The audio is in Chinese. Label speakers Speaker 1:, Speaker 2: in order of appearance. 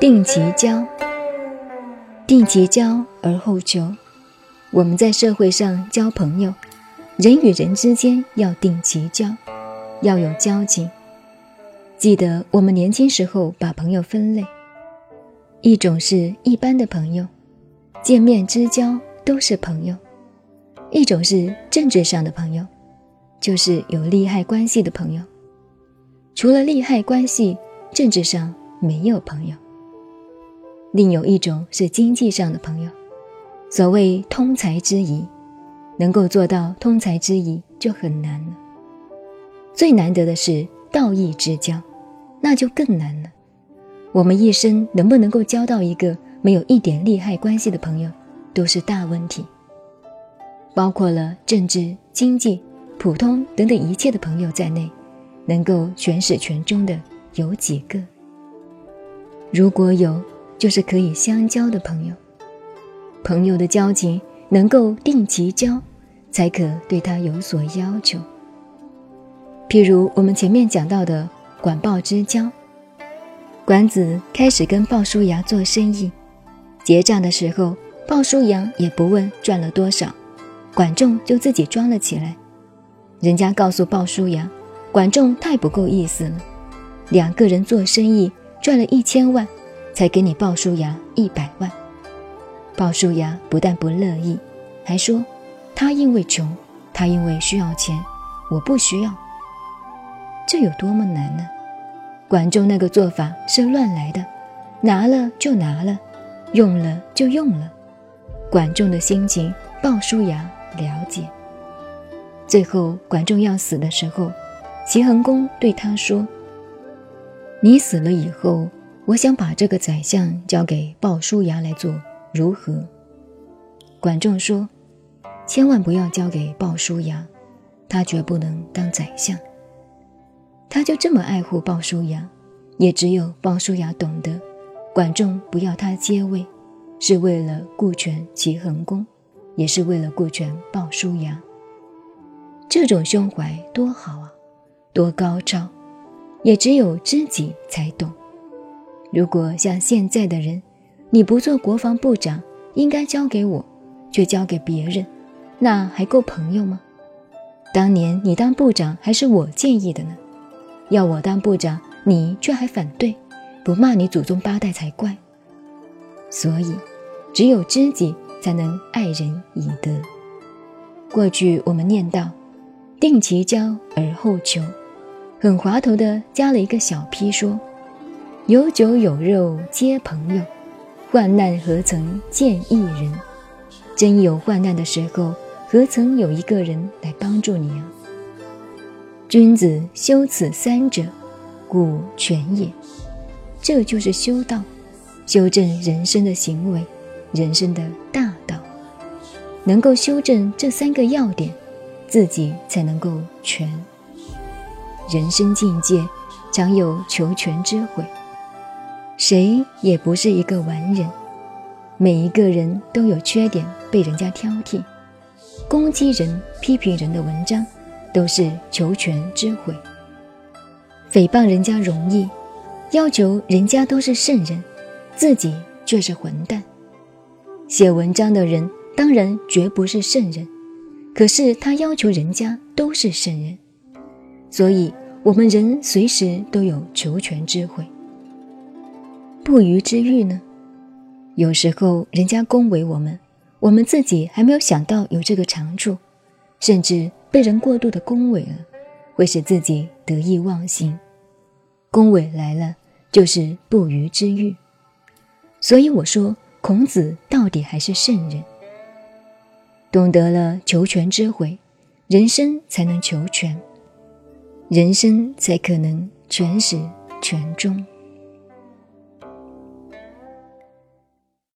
Speaker 1: 定其交，定其交而后求。我们在社会上交朋友，人与人之间要定其交，要有交情。记得我们年轻时候把朋友分类，一种是一般的朋友，见面之交都是朋友；一种是政治上的朋友，就是有利害关系的朋友。除了利害关系，政治上没有朋友。另有一种是经济上的朋友，所谓通财之谊，能够做到通财之谊就很难了。最难得的是道义之交，那就更难了。我们一生能不能够交到一个没有一点利害关系的朋友，都是大问题。包括了政治、经济、普通等等一切的朋友在内，能够全始全终的有几个？如果有。就是可以相交的朋友，朋友的交情能够定期交，才可对他有所要求。譬如我们前面讲到的管鲍之交，管子开始跟鲍叔牙做生意，结账的时候，鲍叔牙也不问赚了多少，管仲就自己装了起来。人家告诉鲍叔牙，管仲太不够意思了，两个人做生意赚了一千万。才给你鲍叔牙一百万，鲍叔牙不但不乐意，还说他因为穷，他因为需要钱，我不需要。这有多么难呢？管仲那个做法是乱来的，拿了就拿了，用了就用了。管仲的心情，鲍叔牙了解。最后管仲要死的时候，齐桓公对他说：“你死了以后。”我想把这个宰相交给鲍叔牙来做，如何？管仲说：“千万不要交给鲍叔牙，他绝不能当宰相。他就这么爱护鲍叔牙，也只有鲍叔牙懂得，管仲不要他接位，是为了顾全齐桓公，也是为了顾全鲍叔牙。这种胸怀多好啊，多高超，也只有知己才懂。”如果像现在的人，你不做国防部长，应该交给我，却交给别人，那还够朋友吗？当年你当部长还是我建议的呢，要我当部长，你却还反对，不骂你祖宗八代才怪。所以，只有知己才能爱人以德。过去我们念叨“定其交而后求”，很滑头的加了一个小批说。有酒有肉皆朋友，患难何曾见一人？真有患难的时候，何曾有一个人来帮助你啊？君子修此三者，故全也。这就是修道，修正人生的行为，人生的大道。能够修正这三个要点，自己才能够全。人生境界，常有求全之悔。谁也不是一个完人，每一个人都有缺点，被人家挑剔、攻击人、批评人的文章，都是求全之悔。诽谤人家容易，要求人家都是圣人，自己却是混蛋。写文章的人当然绝不是圣人，可是他要求人家都是圣人，所以我们人随时都有求全之悔。不虞之欲呢？有时候人家恭维我们，我们自己还没有想到有这个长处，甚至被人过度的恭维了，会使自己得意忘形。恭维来了，就是不虞之欲。所以我说，孔子到底还是圣人，懂得了求全之悔，人生才能求全，人生才可能全始全终。